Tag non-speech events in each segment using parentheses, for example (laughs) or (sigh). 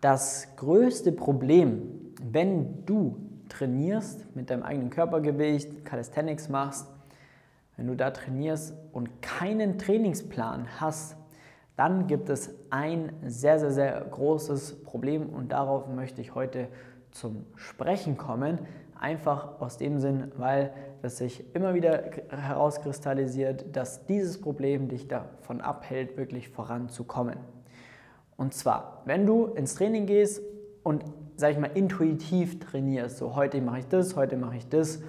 Das größte Problem, wenn du trainierst mit deinem eigenen Körpergewicht, Calisthenics machst, wenn du da trainierst und keinen Trainingsplan hast, dann gibt es ein sehr, sehr, sehr großes Problem und darauf möchte ich heute zum Sprechen kommen. Einfach aus dem Sinn, weil es sich immer wieder herauskristallisiert, dass dieses Problem dich davon abhält, wirklich voranzukommen. Und zwar, wenn du ins Training gehst und, sag ich mal, intuitiv trainierst, so heute mache ich das, heute mache ich das,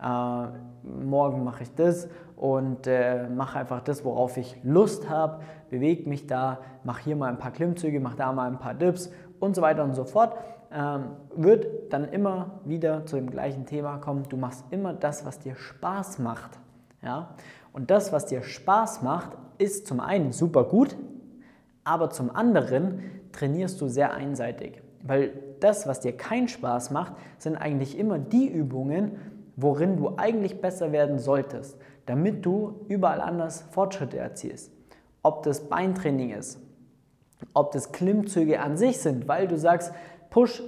äh, morgen mache ich das und äh, mache einfach das, worauf ich Lust habe, bewege mich da, mache hier mal ein paar Klimmzüge, mache da mal ein paar Dips und so weiter und so fort ähm, wird dann immer wieder zu dem gleichen Thema kommen. Du machst immer das, was dir Spaß macht. Ja? Und das, was dir Spaß macht, ist zum einen super gut, aber zum anderen trainierst du sehr einseitig. Weil das, was dir keinen Spaß macht, sind eigentlich immer die Übungen, worin du eigentlich besser werden solltest, damit du überall anders Fortschritte erzielst. Ob das Beintraining ist, ob das Klimmzüge an sich sind, weil du sagst, Push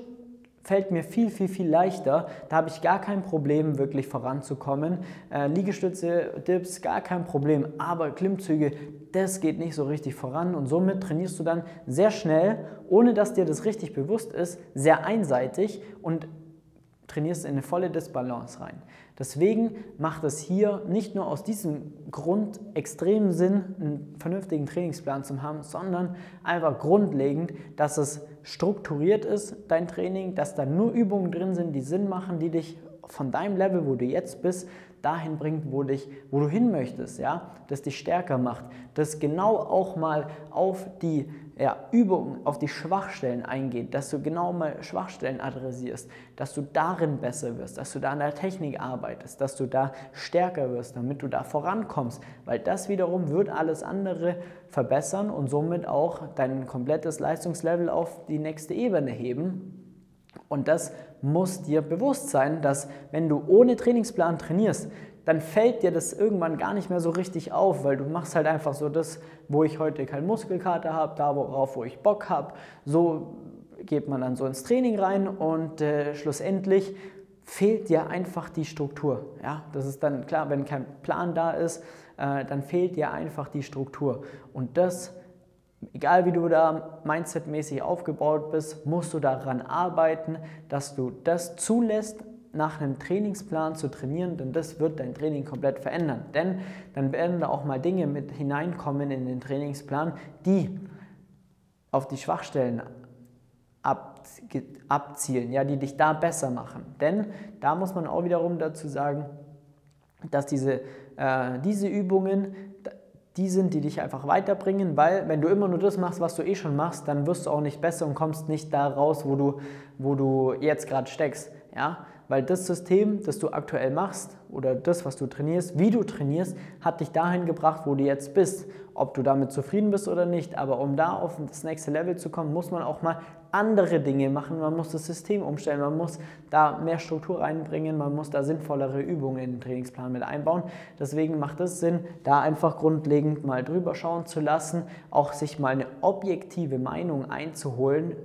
fällt mir viel, viel, viel leichter. Da habe ich gar kein Problem, wirklich voranzukommen. Äh, Liegestütze, Dips, gar kein Problem. Aber Klimmzüge, das geht nicht so richtig voran. Und somit trainierst du dann sehr schnell, ohne dass dir das richtig bewusst ist, sehr einseitig und trainierst in eine volle Disbalance rein. Deswegen macht es hier nicht nur aus diesem Grund extrem Sinn, einen vernünftigen Trainingsplan zu haben, sondern einfach grundlegend, dass es strukturiert ist, dein Training, dass da nur Übungen drin sind, die Sinn machen, die dich von deinem Level, wo du jetzt bist, dahin bringt, wo, dich, wo du hin möchtest, ja, das dich stärker macht, das genau auch mal auf die ja, Übungen, auf die Schwachstellen eingeht, dass du genau mal Schwachstellen adressierst, dass du darin besser wirst, dass du da an der Technik arbeitest, dass du da stärker wirst, damit du da vorankommst, weil das wiederum wird alles andere verbessern und somit auch dein komplettes Leistungslevel auf die nächste Ebene heben. Und das muss dir bewusst sein, dass wenn du ohne Trainingsplan trainierst, dann fällt dir das irgendwann gar nicht mehr so richtig auf, weil du machst halt einfach so das, wo ich heute keinen Muskelkater habe, da worauf wo ich Bock habe. So geht man dann so ins Training rein und äh, schlussendlich fehlt dir einfach die Struktur. Ja, das ist dann klar, wenn kein Plan da ist, äh, dann fehlt dir einfach die Struktur. Und das Egal wie du da mindsetmäßig aufgebaut bist, musst du daran arbeiten, dass du das zulässt, nach einem Trainingsplan zu trainieren, denn das wird dein Training komplett verändern. Denn dann werden da auch mal Dinge mit hineinkommen in den Trainingsplan, die auf die Schwachstellen abzielen, ja, die dich da besser machen. Denn da muss man auch wiederum dazu sagen, dass diese, äh, diese Übungen die sind, die dich einfach weiterbringen, weil wenn du immer nur das machst, was du eh schon machst, dann wirst du auch nicht besser und kommst nicht da raus, wo du, wo du jetzt gerade steckst. Ja? Weil das System, das du aktuell machst oder das, was du trainierst, wie du trainierst, hat dich dahin gebracht, wo du jetzt bist. Ob du damit zufrieden bist oder nicht. Aber um da auf das nächste Level zu kommen, muss man auch mal andere Dinge machen. Man muss das System umstellen, man muss da mehr Struktur reinbringen, man muss da sinnvollere Übungen in den Trainingsplan mit einbauen. Deswegen macht es Sinn, da einfach grundlegend mal drüber schauen zu lassen, auch sich mal eine objektive Meinung einzuholen.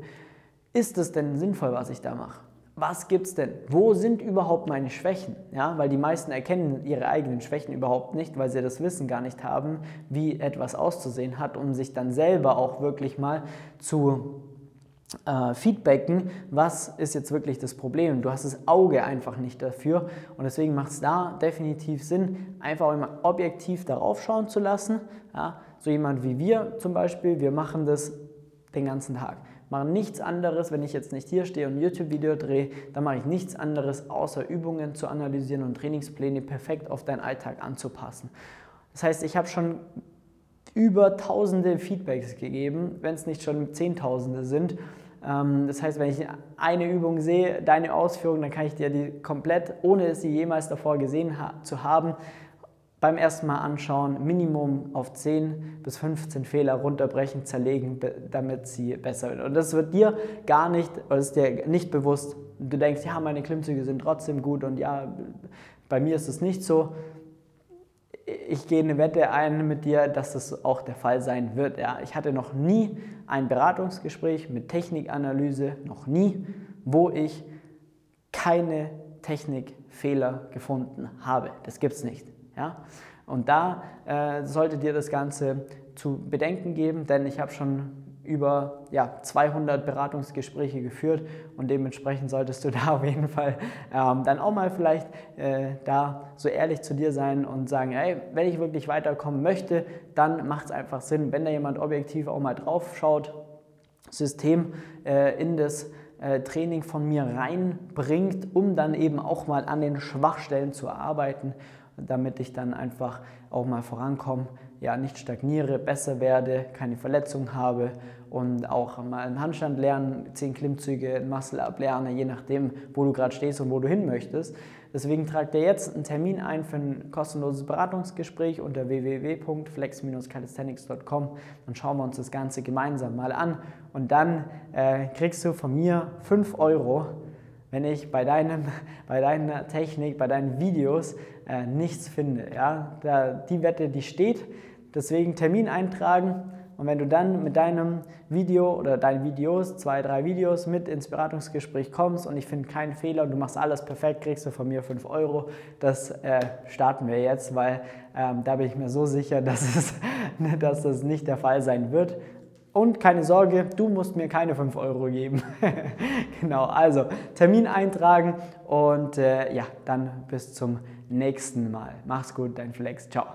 Ist es denn sinnvoll, was ich da mache? Was gibt es denn? Wo sind überhaupt meine Schwächen? Ja, weil die meisten erkennen ihre eigenen Schwächen überhaupt nicht, weil sie das Wissen gar nicht haben, wie etwas auszusehen hat, um sich dann selber auch wirklich mal zu äh, feedbacken, was ist jetzt wirklich das Problem. Du hast das Auge einfach nicht dafür und deswegen macht es da definitiv Sinn, einfach immer objektiv darauf schauen zu lassen. Ja, so jemand wie wir zum Beispiel, wir machen das den ganzen Tag mache nichts anderes, wenn ich jetzt nicht hier stehe und ein YouTube-Video drehe, dann mache ich nichts anderes, außer Übungen zu analysieren und Trainingspläne perfekt auf deinen Alltag anzupassen. Das heißt, ich habe schon über tausende Feedbacks gegeben, wenn es nicht schon zehntausende sind. Ähm, das heißt, wenn ich eine Übung sehe, deine Ausführung, dann kann ich dir die komplett, ohne sie jemals davor gesehen zu haben, beim ersten Mal anschauen, Minimum auf 10 bis 15 Fehler runterbrechen, zerlegen, damit sie besser wird. Und das wird dir gar nicht, oder ist dir nicht bewusst. Du denkst, ja, meine Klimmzüge sind trotzdem gut und ja, bei mir ist es nicht so. ich gehe eine Wette ein mit dir, dass das auch der Fall sein wird. Ja. Ich hatte noch nie ein Beratungsgespräch mit Technikanalyse, noch nie, wo ich keine Technikfehler gefunden habe. Das gibt es nicht. Ja. Und da äh, sollte dir das Ganze zu bedenken geben, denn ich habe schon über ja, 200 Beratungsgespräche geführt und dementsprechend solltest du da (laughs) auf jeden Fall ähm, dann auch mal vielleicht äh, da so ehrlich zu dir sein und sagen, ey, wenn ich wirklich weiterkommen möchte, dann macht es einfach Sinn, wenn da jemand objektiv auch mal drauf schaut, System äh, in das äh, Training von mir reinbringt, um dann eben auch mal an den Schwachstellen zu arbeiten, damit ich dann einfach auch mal vorankomme, ja, nicht stagniere, besser werde, keine Verletzung habe und auch mal einen Handstand lernen, zehn Klimmzüge, ein Muscle-Up je nachdem, wo du gerade stehst und wo du hin möchtest. Deswegen trag dir jetzt einen Termin ein für ein kostenloses Beratungsgespräch unter www.flex-calisthenics.com. Dann schauen wir uns das Ganze gemeinsam mal an und dann äh, kriegst du von mir 5 Euro wenn ich bei, deinem, (laughs) bei deiner Technik, bei deinen Videos äh, nichts finde. Ja? Da, die Wette, die steht. Deswegen Termin eintragen und wenn du dann mit deinem Video oder deinen Videos, zwei, drei Videos mit ins Beratungsgespräch kommst und ich finde keinen Fehler und du machst alles perfekt, kriegst du von mir 5 Euro. Das äh, starten wir jetzt, weil ähm, da bin ich mir so sicher, (laughs) dass, es, dass das nicht der Fall sein wird. Und keine Sorge, du musst mir keine 5 Euro geben. (laughs) genau, also Termin eintragen und äh, ja, dann bis zum nächsten Mal. Mach's gut, dein Flex. Ciao.